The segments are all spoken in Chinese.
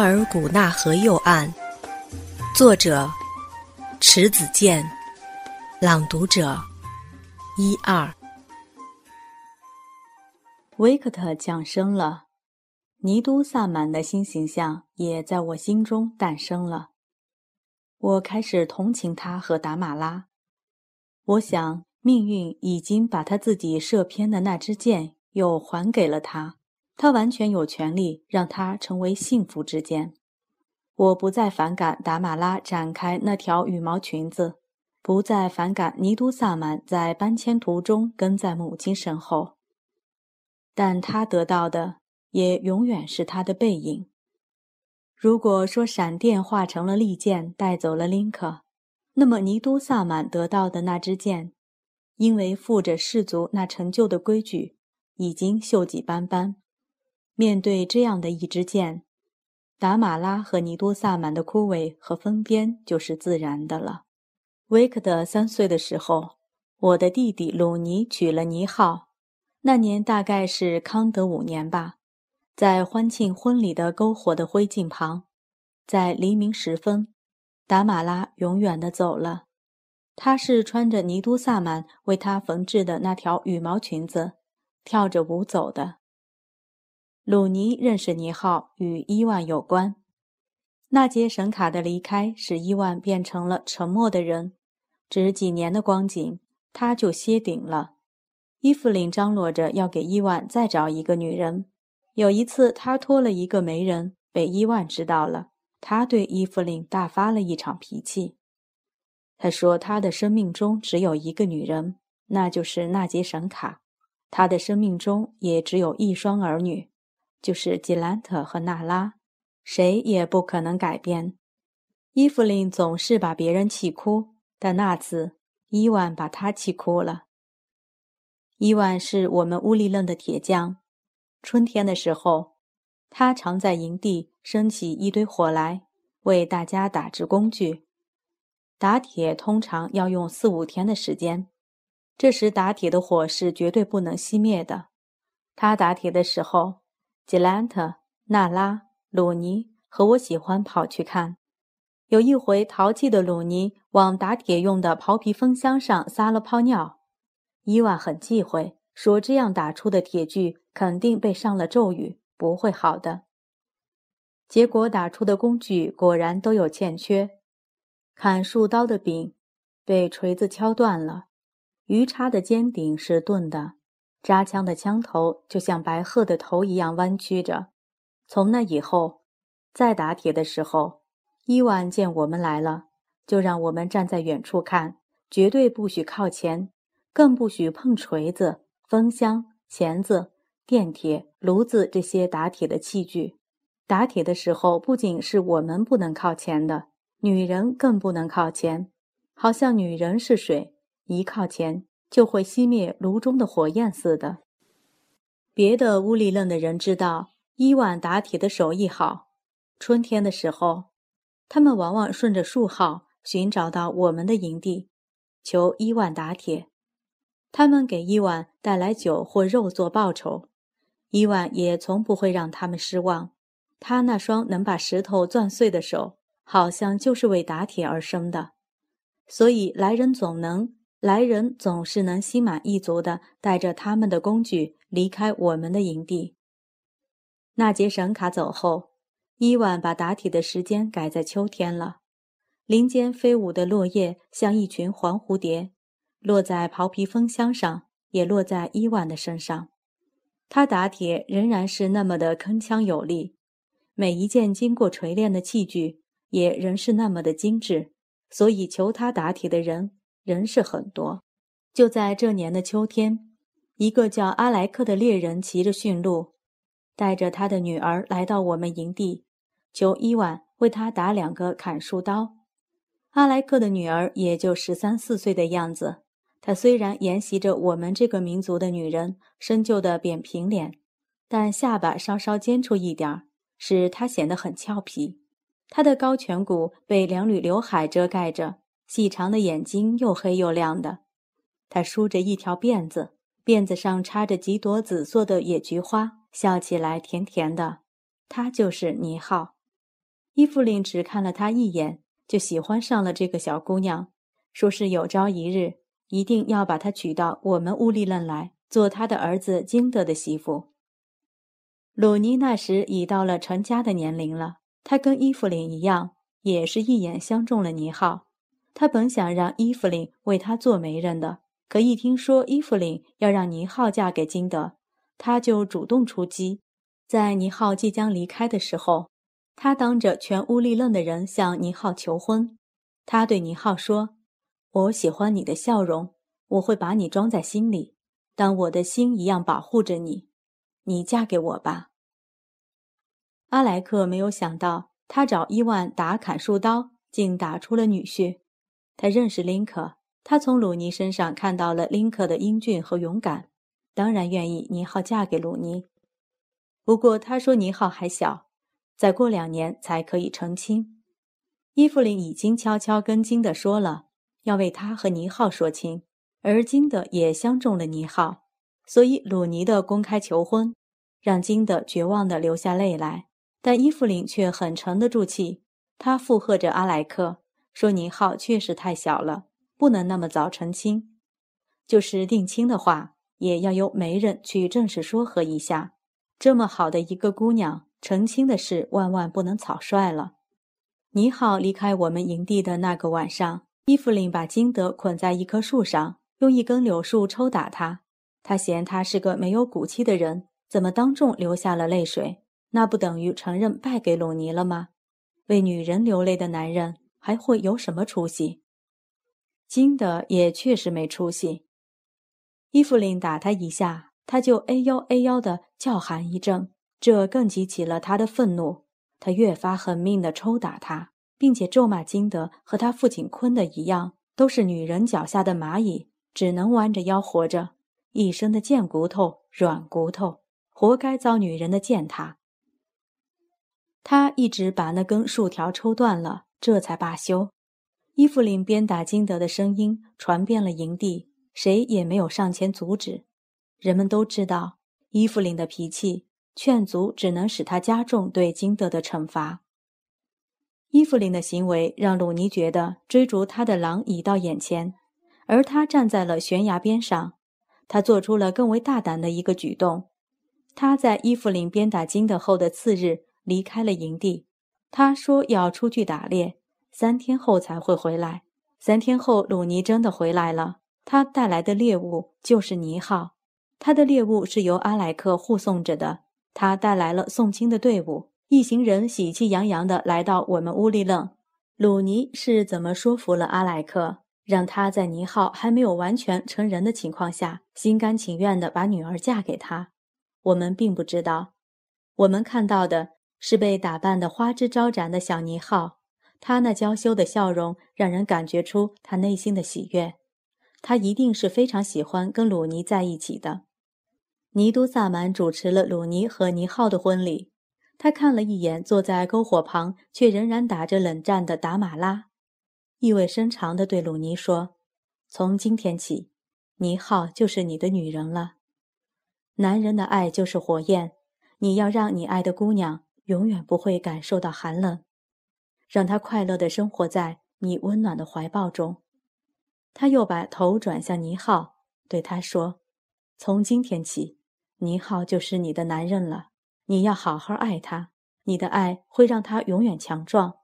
额尔古纳河右岸，作者迟子建，朗读者一二。维克特降生了，尼都萨满的新形象也在我心中诞生了。我开始同情他和达马拉。我想，命运已经把他自己射偏的那支箭又还给了他。他完全有权利让它成为幸福之剑。我不再反感达马拉展开那条羽毛裙子，不再反感尼都萨满在搬迁途中跟在母亲身后。但他得到的也永远是他的背影。如果说闪电化成了利剑带走了林克，那么尼都萨满得到的那支剑，因为附着氏族那陈旧的规矩，已经锈迹斑斑。面对这样的一支箭，达马拉和尼多萨满的枯萎和疯癫就是自然的了。维克德三岁的时候，我的弟弟鲁尼娶了尼浩，那年大概是康德五年吧。在欢庆婚礼的篝火的灰烬旁，在黎明时分，达马拉永远的走了。她是穿着尼都萨满为她缝制的那条羽毛裙子，跳着舞走的。鲁尼认识尼浩与伊万有关。纳杰神卡的离开使伊万变成了沉默的人，只几年的光景，他就歇顶了。伊芙琳张罗着要给伊万再找一个女人。有一次，他托了一个媒人，被伊万知道了。他对伊芙琳大发了一场脾气。他说：“他的生命中只有一个女人，那就是纳杰神卡。他的生命中也只有一双儿女。”就是吉兰特和娜拉，谁也不可能改变。伊芙琳总是把别人气哭，但那次伊万把她气哭了。伊万是我们乌里楞的铁匠。春天的时候，他常在营地升起一堆火来，为大家打制工具。打铁通常要用四五天的时间，这时打铁的火是绝对不能熄灭的。他打铁的时候。吉兰特、娜拉、鲁尼和我喜欢跑去看。有一回，淘气的鲁尼往打铁用的刨皮风箱上撒了泡尿。伊万很忌讳，说这样打出的铁具肯定被上了咒语，不会好的。结果打出的工具果然都有欠缺：砍树刀的柄被锤子敲断了，鱼叉的尖顶是钝的。扎枪的枪头就像白鹤的头一样弯曲着。从那以后，再打铁的时候，伊万见我们来了，就让我们站在远处看，绝对不许靠前，更不许碰锤子、风箱、钳子、电铁、炉子这些打铁的器具。打铁的时候，不仅是我们不能靠前的，女人更不能靠前，好像女人是水，一靠前。就会熄灭炉中的火焰似的。别的乌里楞的人知道伊万打铁的手艺好。春天的时候，他们往往顺着树号寻找到我们的营地，求伊万打铁。他们给伊万带来酒或肉做报酬，伊万也从不会让他们失望。他那双能把石头钻碎的手，好像就是为打铁而生的，所以来人总能。来人总是能心满意足地带着他们的工具离开我们的营地。纳杰神卡走后，伊万把打铁的时间改在秋天了。林间飞舞的落叶像一群黄蝴蝶，落在刨皮风箱上，也落在伊万的身上。他打铁仍然是那么的铿锵有力，每一件经过锤炼的器具也仍是那么的精致，所以求他打铁的人。人是很多，就在这年的秋天，一个叫阿莱克的猎人骑着驯鹿，带着他的女儿来到我们营地，求伊万为他打两个砍树刀。阿莱克的女儿也就十三四岁的样子。她虽然沿袭着我们这个民族的女人深旧的扁平脸，但下巴稍稍尖出一点儿，使她显得很俏皮。她的高颧骨被两缕刘海遮盖着，细长的眼睛又黑又亮的。她梳着一条辫子，辫子上插着几朵紫色的野菊花，笑起来甜甜的。她就是倪浩。伊芙琳只看了她一眼，就喜欢上了这个小姑娘，说是有朝一日。一定要把她娶到我们乌力楞来，做他的儿子金德的媳妇。鲁尼那时已到了成家的年龄了，他跟伊芙琳一样，也是一眼相中了尼浩。他本想让伊芙琳为他做媒人的，可一听说伊芙琳要让尼浩嫁给金德，他就主动出击。在尼浩即将离开的时候，他当着全乌力楞的人向尼浩求婚。他对尼浩说。我喜欢你的笑容，我会把你装在心里，当我的心一样保护着你。你嫁给我吧。阿莱克没有想到，他找伊万打砍树刀，竟打出了女婿。他认识林克，他从鲁尼身上看到了林克的英俊和勇敢，当然愿意尼浩嫁给鲁尼。不过他说尼浩还小，再过两年才可以成亲。伊芙琳已经悄悄跟金的说了。要为他和尼浩说亲，而金德也相中了尼浩，所以鲁尼的公开求婚，让金德绝望地流下泪来。但伊芙琳却很沉得住气，她附和着阿莱克说：“尼浩确实太小了，不能那么早成亲。就是定亲的话，也要由媒人去正式说和一下。这么好的一个姑娘，成亲的事万万不能草率了。”尼浩离开我们营地的那个晚上。伊芙琳把金德捆在一棵树上，用一根柳树抽打他。他嫌他是个没有骨气的人，怎么当众流下了泪水？那不等于承认败给鲁尼了吗？为女人流泪的男人还会有什么出息？金德也确实没出息。伊芙琳打他一下，他就哎呦哎呦的叫喊一阵，这更激起了他的愤怒。他越发狠命地抽打他。并且咒骂金德和他父亲昆的一样，都是女人脚下的蚂蚁，只能弯着腰活着，一身的贱骨头、软骨头，活该遭女人的践踏。他一直把那根树条抽断了，这才罢休。伊芙琳鞭打金德的声音传遍了营地，谁也没有上前阻止。人们都知道伊芙琳的脾气，劝阻只能使他加重对金德的惩罚。伊芙琳的行为让鲁尼觉得追逐他的狼已到眼前，而他站在了悬崖边上。他做出了更为大胆的一个举动。他在伊芙琳鞭打金德后的次日离开了营地。他说要出去打猎，三天后才会回来。三天后，鲁尼真的回来了。他带来的猎物就是尼浩。他的猎物是由阿莱克护送着的。他带来了送亲的队伍。一行人喜气洋洋地来到我们屋里愣。鲁尼是怎么说服了阿莱克，让他在尼浩还没有完全成人的情况下，心甘情愿地把女儿嫁给他？我们并不知道。我们看到的是被打扮得花枝招展的小尼浩，他那娇羞的笑容让人感觉出他内心的喜悦。他一定是非常喜欢跟鲁尼在一起的。尼都萨满主持了鲁尼和尼浩的婚礼。他看了一眼坐在篝火旁却仍然打着冷战的达马拉，意味深长地对鲁尼说：“从今天起，尼浩就是你的女人了。男人的爱就是火焰，你要让你爱的姑娘永远不会感受到寒冷，让他快乐地生活在你温暖的怀抱中。”他又把头转向尼浩，对他说：“从今天起，尼浩就是你的男人了。”你要好好爱他，你的爱会让他永远强壮。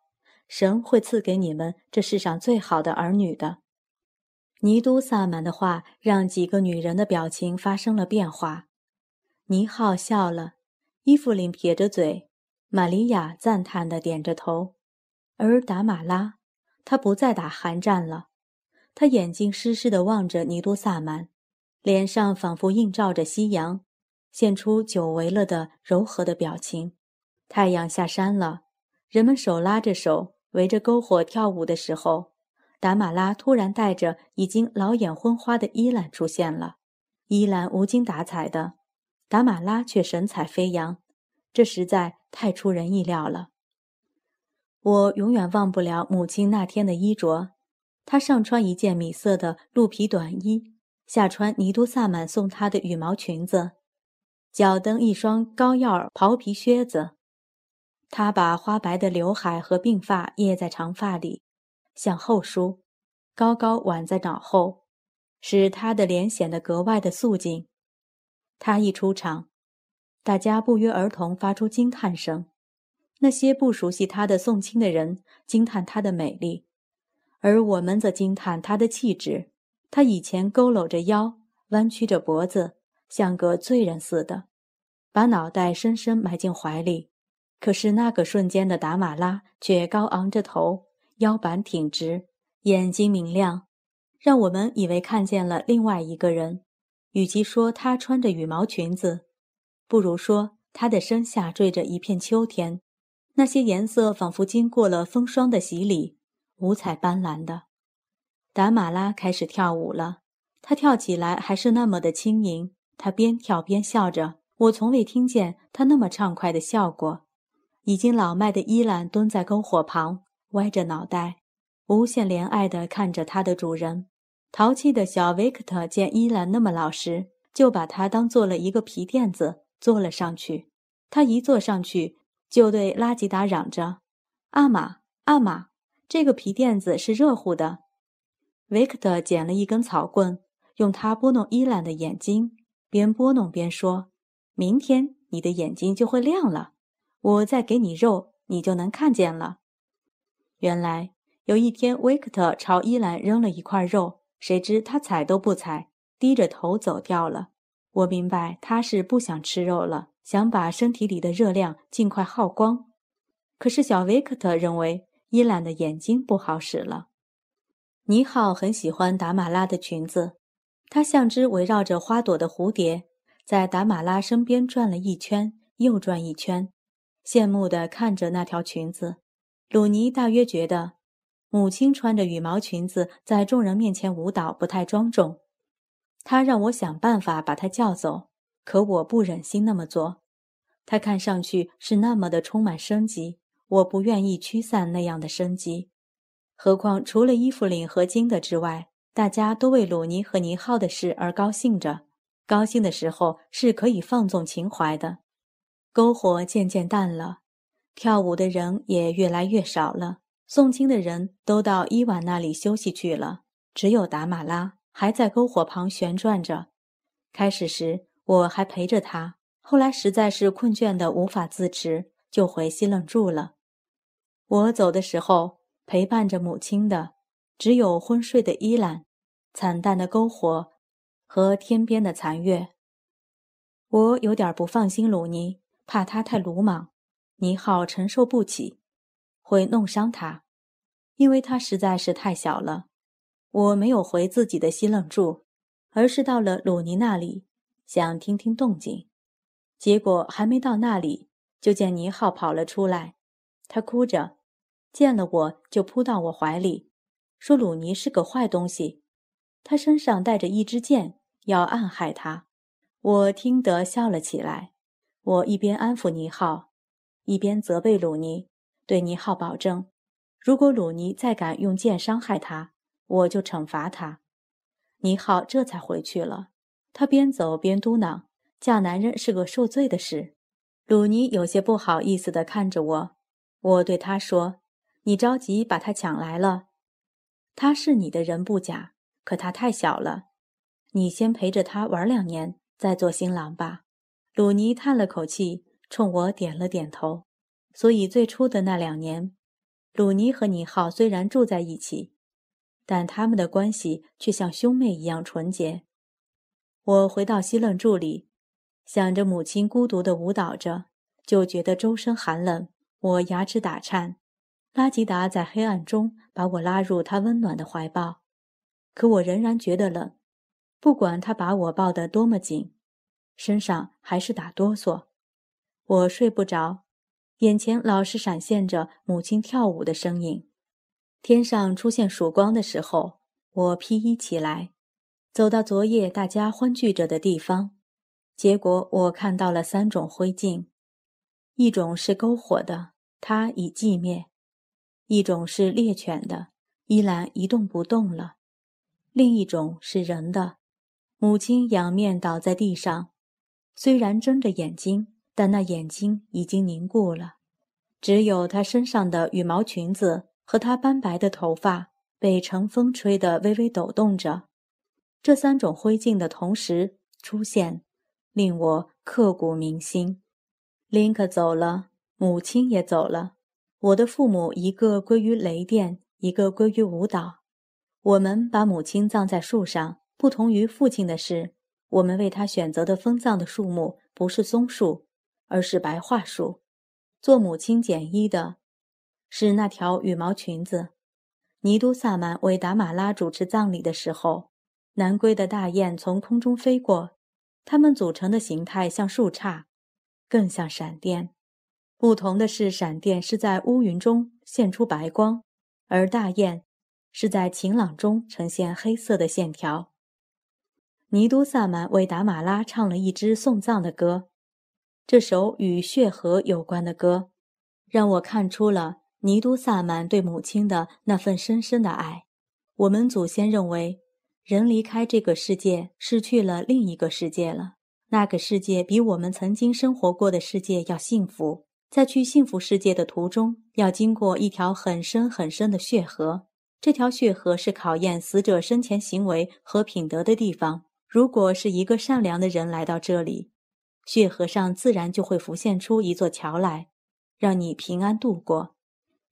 神会赐给你们这世上最好的儿女的。尼都萨满的话让几个女人的表情发生了变化。尼浩笑了，伊芙琳撇着嘴，玛利亚赞叹地点着头，而达马拉，他不再打寒战了。他眼睛湿湿的望着尼都萨满，脸上仿佛映照着夕阳，现出久违了的柔和的表情。太阳下山了，人们手拉着手围着篝火跳舞的时候，达马拉突然带着已经老眼昏花的伊兰出现了。伊兰无精打采的，达马拉却神采飞扬，这实在太出人意料了。我永远忘不了母亲那天的衣着，她上穿一件米色的鹿皮短衣，下穿尼都萨满送她的羽毛裙子，脚蹬一双高腰袍皮靴子。她把花白的刘海和鬓发掖在长发里，向后梳，高高挽在脑后。使他的脸显得格外的肃静。他一出场，大家不约而同发出惊叹声。那些不熟悉他的送亲的人惊叹他的美丽，而我们则惊叹他的气质。他以前佝偻着腰，弯曲着脖子，像个罪人似的，把脑袋深深埋进怀里。可是那个瞬间的达马拉却高昂着头，腰板挺直，眼睛明亮。让我们以为看见了另外一个人，与其说她穿着羽毛裙子，不如说他的身下缀着一片秋天。那些颜色仿佛经过了风霜的洗礼，五彩斑斓的。达马拉开始跳舞了，她跳起来还是那么的轻盈。她边跳边笑着，我从未听见她那么畅快的笑过。已经老迈的伊兰蹲在篝火旁，歪着脑袋。无限怜爱地看着他的主人，淘气的小维克特见伊兰那么老实，就把他当做了一个皮垫子坐了上去。他一坐上去，就对拉吉达嚷着：“阿玛，阿玛，这个皮垫子是热乎的。”维克特捡了一根草棍，用它拨弄伊兰的眼睛，边拨弄边说：“明天你的眼睛就会亮了，我再给你肉，你就能看见了。”原来。有一天，维克特朝伊兰扔了一块肉，谁知他踩都不踩，低着头走掉了。我明白他是不想吃肉了，想把身体里的热量尽快耗光。可是小维克特认为伊兰的眼睛不好使了。尼浩很喜欢达马拉的裙子，他像只围绕着花朵的蝴蝶，在达马拉身边转了一圈又转一圈，羡慕地看着那条裙子。鲁尼大约觉得。母亲穿着羽毛裙子在众人面前舞蹈不太庄重，他让我想办法把他叫走，可我不忍心那么做。他看上去是那么的充满生机，我不愿意驱散那样的生机。何况除了伊芙琳和金的之外，大家都为鲁尼和尼浩的事而高兴着。高兴的时候是可以放纵情怀的。篝火渐渐淡了，跳舞的人也越来越少了。送亲的人都到伊婉那里休息去了，只有达马拉还在篝火旁旋转着。开始时我还陪着他，后来实在是困倦的无法自持，就回西楞住了。我走的时候，陪伴着母亲的只有昏睡的伊兰、惨淡的篝火和天边的残月。我有点不放心鲁尼，怕他太鲁莽，尼浩承受不起。会弄伤他，因为他实在是太小了。我没有回自己的西楞住，而是到了鲁尼那里，想听听动静。结果还没到那里，就见尼浩跑了出来。他哭着，见了我就扑到我怀里，说鲁尼是个坏东西，他身上带着一支箭，要暗害他。我听得笑了起来。我一边安抚尼浩，一边责备鲁尼。对尼浩保证，如果鲁尼再敢用剑伤害他，我就惩罚他。尼浩这才回去了。他边走边嘟囔：“嫁男人是个受罪的事。”鲁尼有些不好意思地看着我。我对他说：“你着急把他抢来了，他是你的人不假，可他太小了。你先陪着他玩两年，再做新郎吧。”鲁尼叹了口气，冲我点了点头。所以最初的那两年，鲁尼和尼浩虽然住在一起，但他们的关系却像兄妹一样纯洁。我回到西楞住里，想着母亲孤独地舞蹈着，就觉得周身寒冷，我牙齿打颤。拉吉达在黑暗中把我拉入他温暖的怀抱，可我仍然觉得冷。不管他把我抱得多么紧，身上还是打哆嗦。我睡不着，眼前老是闪现着母亲跳舞的身影。天上出现曙光的时候，我披衣起来，走到昨夜大家欢聚着的地方。结果我看到了三种灰烬，一种是篝火的，它已寂灭；一种是猎犬的，依然一动不动了；另一种是人的。母亲仰面倒在地上，虽然睁着眼睛，但那眼睛已经凝固了，只有她身上的羽毛裙子和她斑白的头发被晨风吹得微微抖动着。这三种灰烬的同时出现。令我刻骨铭心。林克走了，母亲也走了。我的父母一个归于雷电，一个归于舞蹈。我们把母亲葬在树上。不同于父亲的是，我们为他选择的封葬的树木不是松树，而是白桦树。做母亲简衣的，是那条羽毛裙子。尼都萨满为达马拉主持葬礼的时候，南归的大雁从空中飞过。它们组成的形态像树杈，更像闪电。不同的是，闪电是在乌云中现出白光，而大雁是在晴朗中呈现黑色的线条。尼都萨满为达马拉唱了一支送葬的歌，这首与血河有关的歌，让我看出了尼都萨满对母亲的那份深深的爱。我们祖先认为。人离开这个世界，失去了另一个世界了。那个世界比我们曾经生活过的世界要幸福。在去幸福世界的途中，要经过一条很深很深的血河。这条血河是考验死者生前行为和品德的地方。如果是一个善良的人来到这里，血河上自然就会浮现出一座桥来，让你平安度过。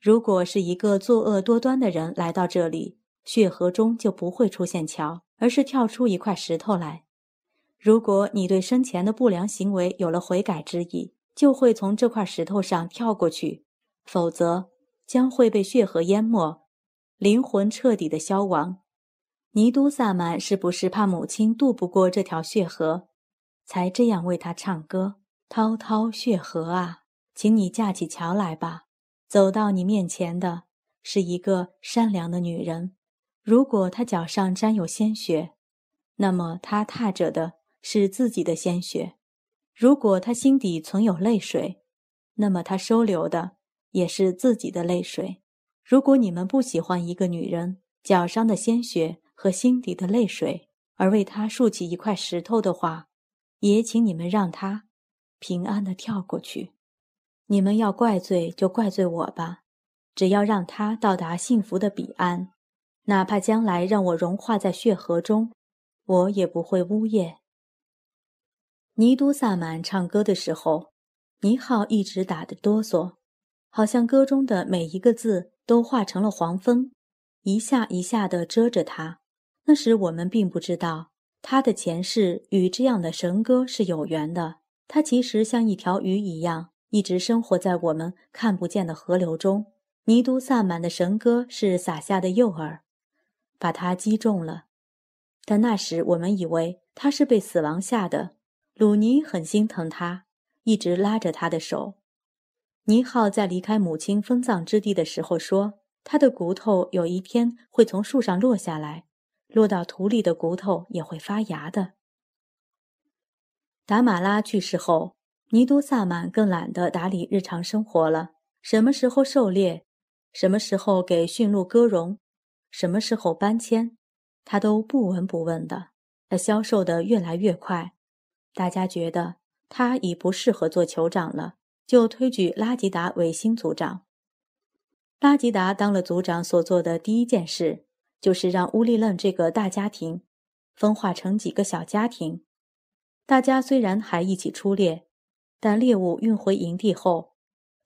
如果是一个作恶多端的人来到这里，血河中就不会出现桥，而是跳出一块石头来。如果你对生前的不良行为有了悔改之意，就会从这块石头上跳过去；否则，将会被血河淹没，灵魂彻底的消亡。尼都萨满是不是怕母亲渡不过这条血河，才这样为他唱歌？滔滔血河啊，请你架起桥来吧。走到你面前的是一个善良的女人。如果她脚上沾有鲜血，那么她踏着的是自己的鲜血；如果他心底存有泪水，那么他收留的也是自己的泪水。如果你们不喜欢一个女人脚上的鲜血和心底的泪水，而为她竖起一块石头的话，也请你们让她平安的跳过去。你们要怪罪就怪罪我吧，只要让他到达幸福的彼岸。哪怕将来让我融化在血河中，我也不会呜咽。尼都萨满唱歌的时候，尼浩一直打得哆嗦，好像歌中的每一个字都化成了黄蜂，一下一下地遮着他。那时我们并不知道他的前世与这样的神歌是有缘的。他其实像一条鱼一样，一直生活在我们看不见的河流中。尼都萨满的神歌是撒下的诱饵。把他击中了，但那时我们以为他是被死亡吓的。鲁尼很心疼他，一直拉着他的手。尼浩在离开母亲封葬之地的时候说：“他的骨头有一天会从树上落下来，落到土里的骨头也会发芽的。”达马拉去世后，尼都萨满更懒得打理日常生活了。什么时候狩猎，什么时候给驯鹿割绒。什么时候搬迁，他都不闻不问的。他销售的越来越快，大家觉得他已不适合做酋长了，就推举拉吉达为新族长。拉吉达当了族长所做的第一件事，就是让乌力楞这个大家庭分化成几个小家庭。大家虽然还一起出猎，但猎物运回营地后，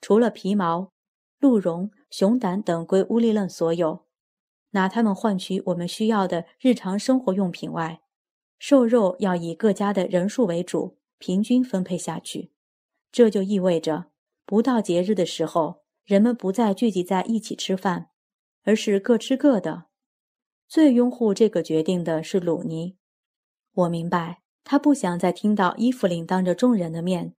除了皮毛、鹿茸、熊胆等归乌力楞所有。拿它们换取我们需要的日常生活用品外，瘦肉要以各家的人数为主，平均分配下去。这就意味着，不到节日的时候，人们不再聚集在一起吃饭，而是各吃各的。最拥护这个决定的是鲁尼。我明白，他不想再听到伊芙琳当着众人的面，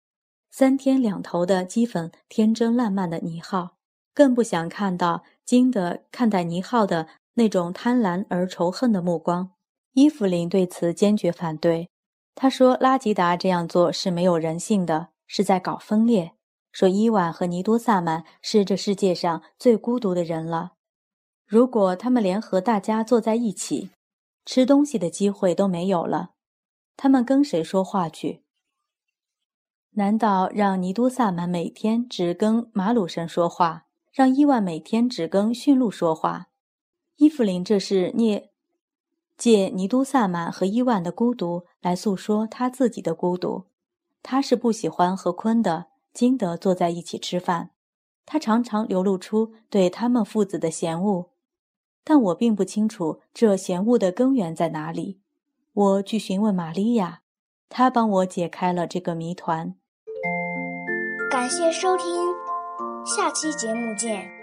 三天两头的讥讽天真烂漫的倪浩，更不想看到金德看待倪浩的那种贪婪而仇恨的目光。伊芙琳对此坚决反对，她说拉吉达这样做是没有人性的，是在搞分裂。说伊万和尼多萨满是这世界上最孤独的人了。如果他们联合大家坐在一起，吃东西的机会都没有了。他们跟谁说话去？难道让尼都萨满每天只跟马鲁神说话，让伊万每天只跟驯鹿说话？伊芙琳这是借借尼都萨满和伊万的孤独来诉说他自己的孤独。他是不喜欢和坤的。金德坐在一起吃饭，他常常流露出对他们父子的嫌恶，但我并不清楚这嫌恶的根源在哪里。我去询问玛利亚，她帮我解开了这个谜团。感谢收听，下期节目见。